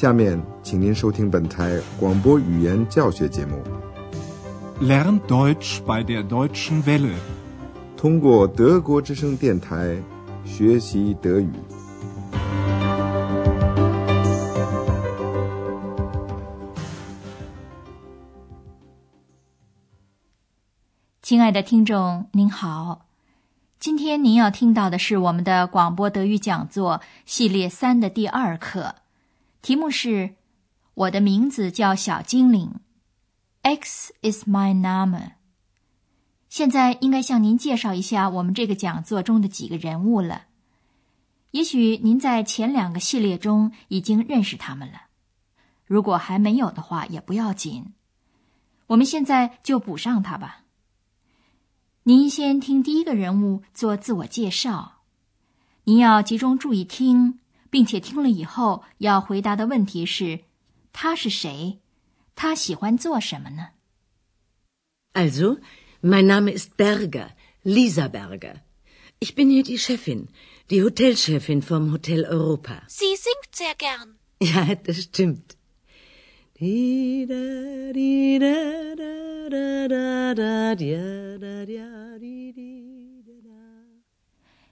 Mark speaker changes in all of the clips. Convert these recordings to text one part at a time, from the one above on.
Speaker 1: 下面，请您收听本台广播语言教学节目。
Speaker 2: Lern Deutsch bei der Deutschen Welle，
Speaker 1: 通过德国之声电台学习德语。
Speaker 3: 亲爱的听众，您好，今天您要听到的是我们的广播德语讲座系列三的第二课。题目是：我的名字叫小精灵。X is my name。现在应该向您介绍一下我们这个讲座中的几个人物了。也许您在前两个系列中已经认识他们了，如果还没有的话也不要紧。我们现在就补上它吧。您先听第一个人物做自我介绍，您要集中注意听。并且听了以后要回答的问题是：他是谁？他喜欢做什么呢
Speaker 4: ？Also, mein Name ist Berger, Lisa Berger. Ich bin hier die Chefin, die Hotelchefin vom Hotel Europa.
Speaker 5: Sie singt sehr gern.
Speaker 4: Ja, das stimmt.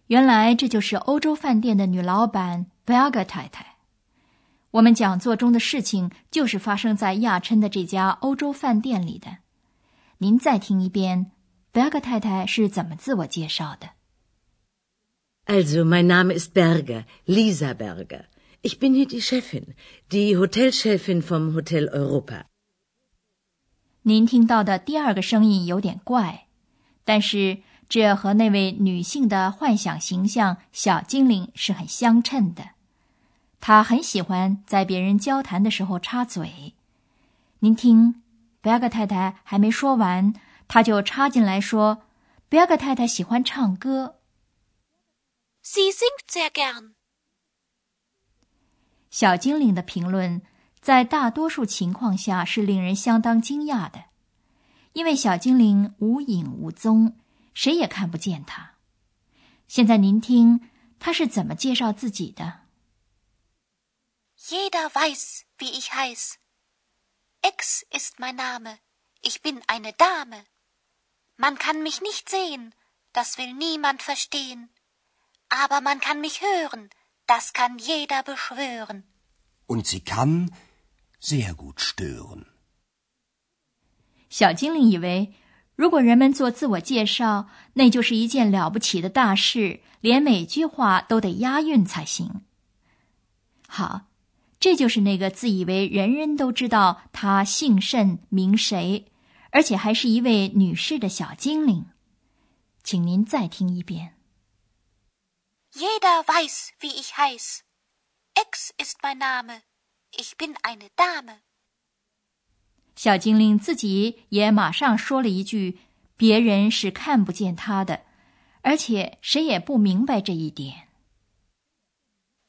Speaker 3: 原来这就是欧洲饭店的女老板。Berger 太太，我们讲座中的事情就是发生在亚琛的这家欧洲饭店里的。您再听一遍，Berger 太太是怎么自我介绍的
Speaker 4: ？Also, mein Name ist Berger, Lisa Berger. Ich bin hier die Chefin, die Hotelchefin vom Hotel Europa.
Speaker 3: 您听到的第二个声音有点怪，但是这和那位女性的幻想形象小精灵是很相称的。他很喜欢在别人交谈的时候插嘴。您听，贝尔格太太还没说完，他就插进来说：“贝尔格太太喜欢唱歌。”
Speaker 5: Sie singt sehr gern。
Speaker 3: 小精灵的评论在大多数情况下是令人相当惊讶的，因为小精灵无影无踪，谁也看不见他。现在您听他是怎么介绍自己的。
Speaker 5: Jeder weiß, wie ich heiß. X ist mein Name. Ich bin eine Dame. Man kann mich nicht sehen, das will niemand verstehen. Aber man kann mich hören, das kann jeder beschwören.
Speaker 6: Und sie kann sehr gut stören.
Speaker 3: 小精灵以为，如果人们做自我介绍，那就是一件了不起的大事，连每句话都得押韵才行。好，这就是那个自以为人人都知道他姓甚名谁，而且还是一位女士的小精灵。请您再听一遍。
Speaker 5: Jeder weiß, wie ich heiß. X ist mein Name. Ich bin eine Dame.
Speaker 3: 小精灵自己也马上说了一句：“别人是看不见他的，而且谁也不明白这一点。”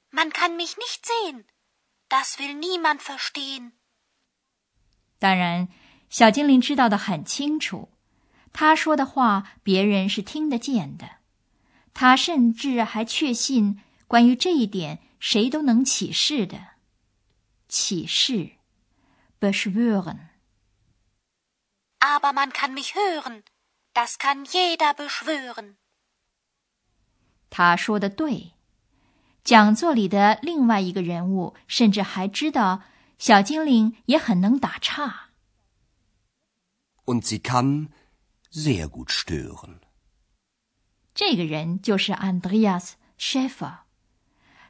Speaker 5: Man kann mich nicht sehen. Das will niemand verstehen。
Speaker 3: 当然，小精灵知道的很清楚，他说的话别人是听得见的。他甚至还确信，关于这一点，谁都能起誓的。起誓，beschwören。
Speaker 5: Aber man kann mich hören. Das kann jeder beschwören。
Speaker 3: 他说的对。讲座里的另外一个人物甚至还知道，小精灵也很能打岔。
Speaker 6: Und sie kann sehr gut stören。
Speaker 3: 这个人就是 Andreas Schäfer，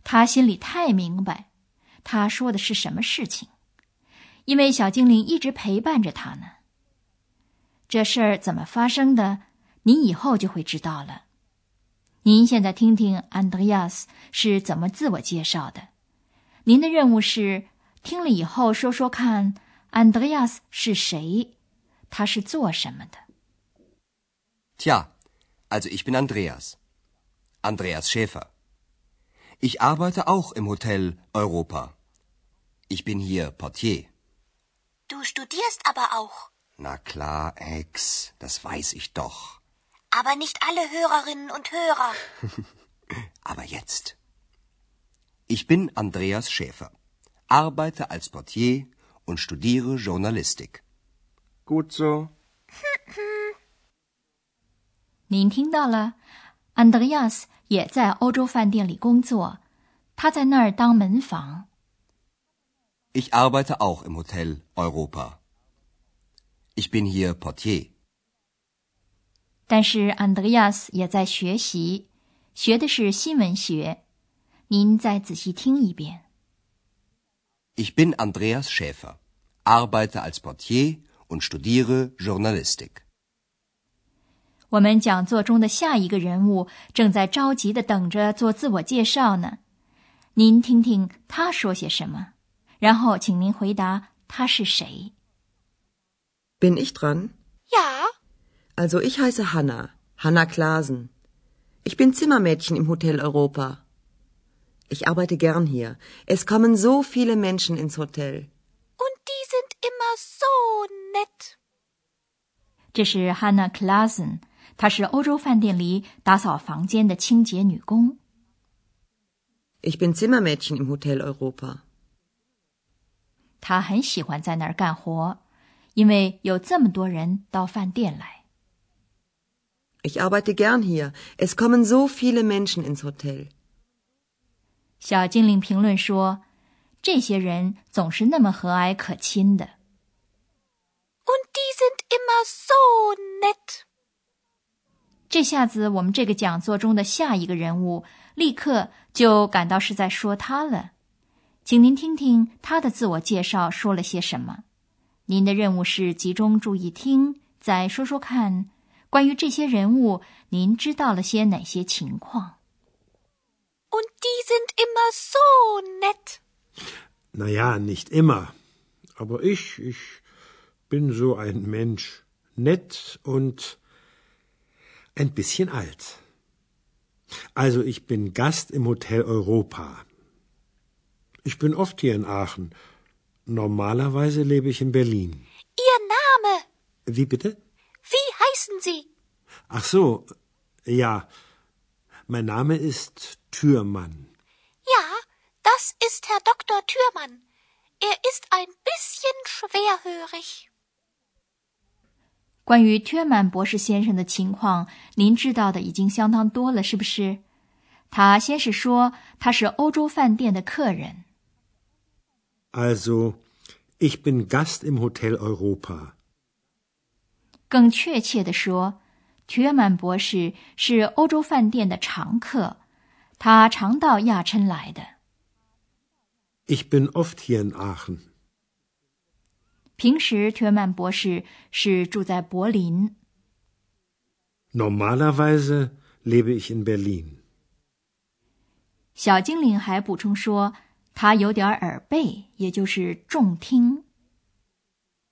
Speaker 3: 他心里太明白，他说的是什么事情，因为小精灵一直陪伴着他呢。这事儿怎么发生的，你以后就会知道了。您现在听听安德亚斯是怎么自我介绍的。您的任务是听了以后说说看，安德亚斯是谁，他是做什么的。
Speaker 6: Tja, also ich bin Andreas, Andreas Schäfer. Ich arbeite auch im Hotel Europa. Ich bin hier Portier.
Speaker 5: Du studierst aber auch.
Speaker 6: Na klar, Ex, das weiß ich doch.
Speaker 5: Aber nicht alle Hörerinnen und Hörer.
Speaker 6: Aber jetzt. Ich bin Andreas Schäfer, arbeite als Portier und studiere Journalistik.
Speaker 1: Gut so.
Speaker 3: 您听到了，安德烈亚斯也在欧洲饭店里工作，他在那儿当门房。
Speaker 6: Ich arbeite auch im Hotel Europa. Ich bin hier Portier.
Speaker 3: 但是安德烈亚斯也在学习，学的是新闻学。您再仔细听一遍。
Speaker 6: Ich bin Andreas Schäfer, arbeite als Portier und studiere Journalistik.
Speaker 3: 我们讲座中的下一个人物正在着急的等着做自我介绍呢，您听听他说些什么，然后请您回答他是谁。
Speaker 7: Bin ich dran?
Speaker 5: Ja,
Speaker 7: Also ich heiße Hanna, Hanna Klasen. Ich bin Zimmermädchen im Hotel Europa. Ich arbeite gern hier. Es kommen so viele Menschen ins Hotel.
Speaker 5: und die sind immer so nett.
Speaker 3: 这是 Hannah Klassen，她是欧洲饭店里打扫房间的清洁女工。
Speaker 7: Ich bin Zimmermädchen im Hotel Europa.
Speaker 3: 她很喜欢在那儿干活，因为有这么多人到饭店来。
Speaker 7: Ich arbeite gern hier. Es kommen so viele Menschen ins Hotel.
Speaker 3: 小精灵评论说：“这些人总是那么和蔼可亲的。
Speaker 5: Und die sind immer so nett. ”
Speaker 3: 这下子，我们这个讲座中的下一个人物立刻就感到是在说他了。请您听听他的自我介绍说了些什么。您的任务是集中注意听，再说说看，关于这些人物，您知道了些哪些情况？
Speaker 5: Und die sind immer so nett.
Speaker 8: Naja, nicht immer. Aber ich, ich bin so ein Mensch. Nett und ein bisschen alt. Also ich bin Gast im Hotel Europa. Ich bin oft hier in Aachen. Normalerweise lebe ich in Berlin.
Speaker 5: Ihr Name.
Speaker 8: Wie bitte?
Speaker 5: Wie heißen Sie?
Speaker 8: Ach so, ja. Mein Name ist Türmann.
Speaker 5: Ja, das ist Herr Dr. Thürmann. Er ist ein bisschen schwerhörig.
Speaker 3: 关于ทื曼博士先生的情况，您知道的已经相当多了，是不是？他先是说他是欧洲饭店的客人，
Speaker 8: Also, ich bin Gast im Hotel Europa.
Speaker 3: 更确切地说，提约曼博士是欧洲饭店的常客，他常到亚琛来的。
Speaker 8: Ich bin oft hier in Aachen。
Speaker 3: 平时，提约曼博士是住在柏林。
Speaker 8: Normalerweise lebe ich in Berlin。
Speaker 3: 小精灵还补充说，他有点耳背，也就是重听。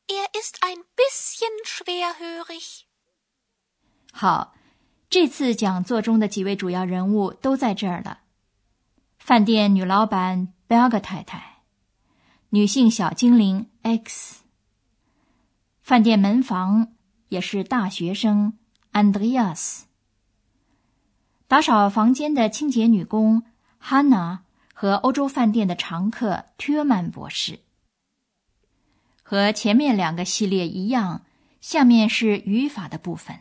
Speaker 5: Er ist ein bisschen schwerhörig.
Speaker 3: 好，这次讲座中的几位主要人物都在这儿了：饭店女老板贝尔格太太，女性小精灵 X，饭店门房也是大学生 Andreas，打扫房间的清洁女工哈娜和欧洲饭店的常客ทื曼博士。和前面两个系列一样，下面是语法的部分。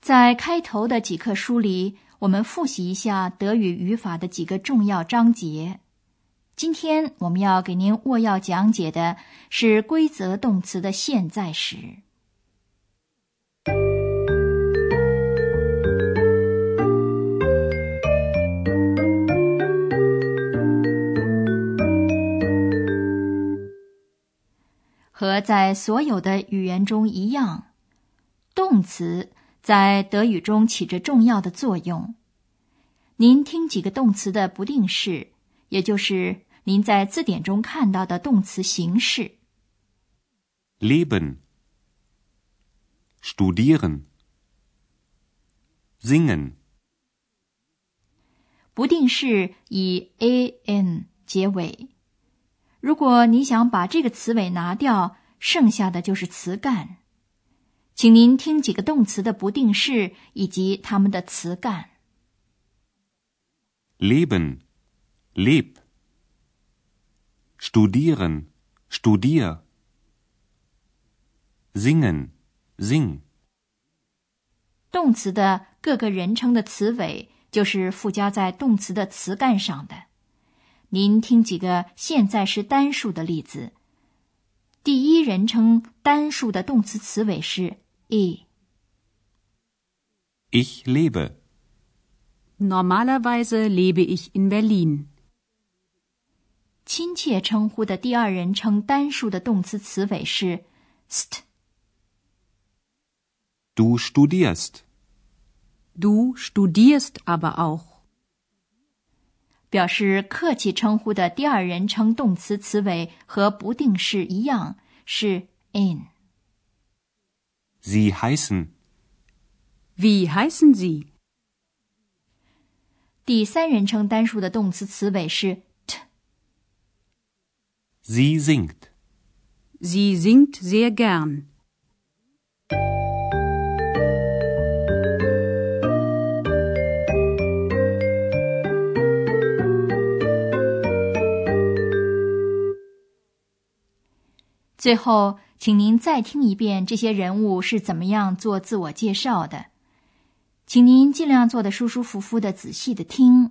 Speaker 3: 在开头的几课书里，我们复习一下德语语法的几个重要章节。今天我们要给您扼要讲解的是规则动词的现在时。和在所有的语言中一样，动词在德语中起着重要的作用。您听几个动词的不定式，也就是您在字典中看到的动词形式。
Speaker 2: Leben, studieren, singen,
Speaker 3: 不定式以 a n 结尾。如果你想把这个词尾拿掉，剩下的就是词干。请您听几个动词的不定式以及它们的词干。
Speaker 2: leben, leb, studieren, studier. Singen, sing.
Speaker 3: 动词的各个人称的词尾就是附加在动词的词干上的。您听几个现在时单数的例子。第一人称单数的动词词尾是 e。
Speaker 2: Ich lebe.
Speaker 9: Normalerweise lebe ich in Berlin.
Speaker 3: 亲切称呼的第二人称单数的动词词尾是 st。
Speaker 2: Du studierst.
Speaker 9: Du studierst aber auch.
Speaker 3: 表示客气称呼的第二人称动词词尾和不定式一样是 in。
Speaker 2: Sie heißen.
Speaker 9: Wie heißen Sie?
Speaker 3: 第三人称单数的动词词尾是 t。
Speaker 2: Sie singt.
Speaker 9: Sie singt sehr gern.
Speaker 3: 最后，请您再听一遍这些人物是怎么样做自我介绍的，请您尽量做的舒舒服服的、仔细的听。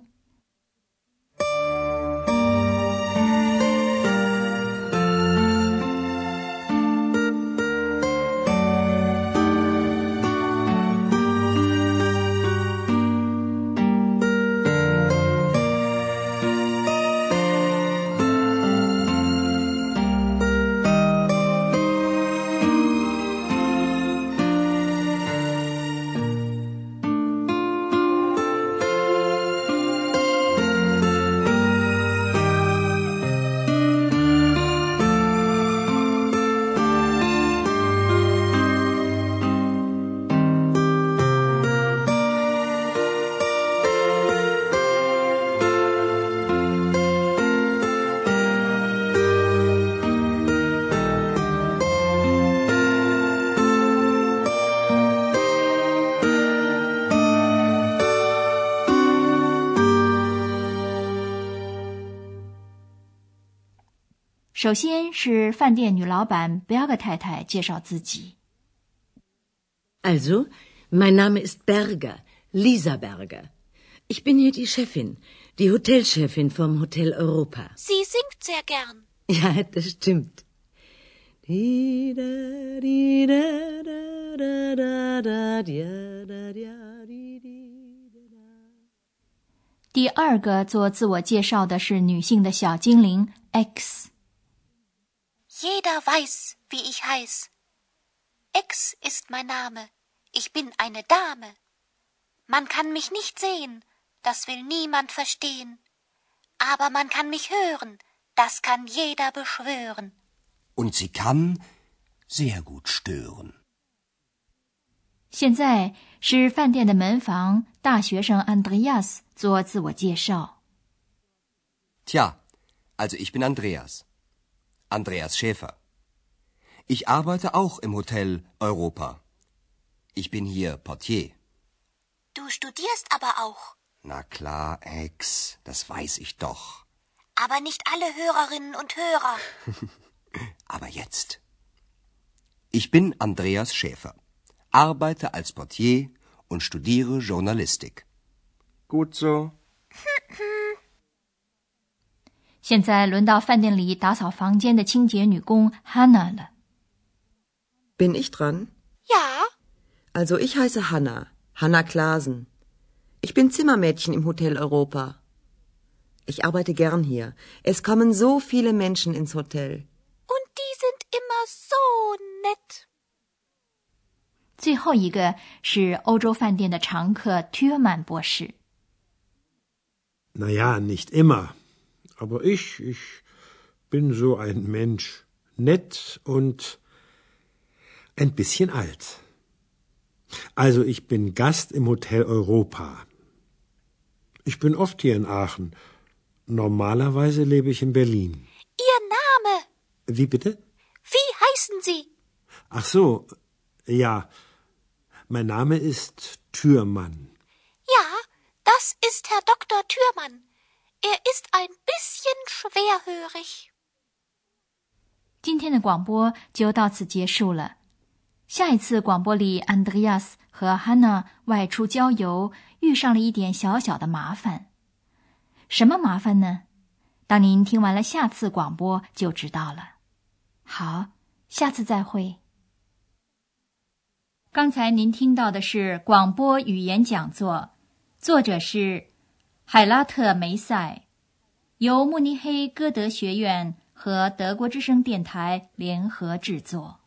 Speaker 3: 首先是饭店女老板 Berger 太太介绍自己。
Speaker 4: Also, mein Name ist Berger, Lisa Berger. Ich bin hier die Chefin, die Hotelchefin vom Hotel Europa.
Speaker 5: Sie singt sehr gern.
Speaker 4: Ja, das stimmt. Di da, di da, da, da, da, da, dia, da, dia, di, di, da, da.
Speaker 3: 第二个做自我介绍的是女性的小精灵 X。
Speaker 5: Jeder weiß, wie ich heiß. X ist mein Name. Ich bin eine Dame. Man kann mich nicht sehen, das will niemand verstehen. Aber man kann mich hören, das kann jeder beschwören.
Speaker 6: Und sie kann sehr gut stören.
Speaker 3: 现在是饭店的门房大学生 Andreas 做自我介绍。
Speaker 6: Tja, also ich bin Andreas. Andreas Schäfer. Ich arbeite auch im Hotel Europa. Ich bin hier Portier.
Speaker 5: Du studierst aber auch.
Speaker 6: Na klar, Ex, das weiß ich doch.
Speaker 5: Aber nicht alle Hörerinnen und Hörer.
Speaker 6: Aber jetzt. Ich bin Andreas Schäfer, arbeite als Portier und studiere Journalistik.
Speaker 1: Gut so.
Speaker 3: 现在轮到饭店里打扫房间的清洁女工 Hannah 了。
Speaker 7: Bin ich dran?
Speaker 5: Ja,
Speaker 7: Also ich heiße Hanna, Hanna Klasen. Ich bin Zimmermädchen im Hotel Europa. Ich arbeite gern hier. Es kommen so viele Menschen ins Hotel.
Speaker 5: und die sind immer so nett.
Speaker 3: 最后一个是欧洲饭店的常客 Türmann 博士。
Speaker 8: Na ja, nicht immer. Aber ich, ich bin so ein Mensch. Nett und ein bisschen alt. Also ich bin Gast im Hotel Europa. Ich bin oft hier in Aachen. Normalerweise lebe ich in Berlin.
Speaker 5: Ihr Name,
Speaker 8: Wie bitte?
Speaker 5: wie heißen Sie?
Speaker 8: Ach so, ja. Mein Name ist Türmann.
Speaker 5: Ja, das ist Herr Dr. Thürmann. Er ist ein bisschen schwerhörig.
Speaker 3: 今天的广播就到此结束了。下一次广播里，安德烈亚斯和 Hanna 外出郊游，遇上了一点小小的麻烦。什么麻烦呢？当您听完了下次广播就知道了。好，下次再会。刚才您听到的是广播语言讲座，作者是海拉特梅塞，由慕尼黑歌德学院和德国之声电台联合制作。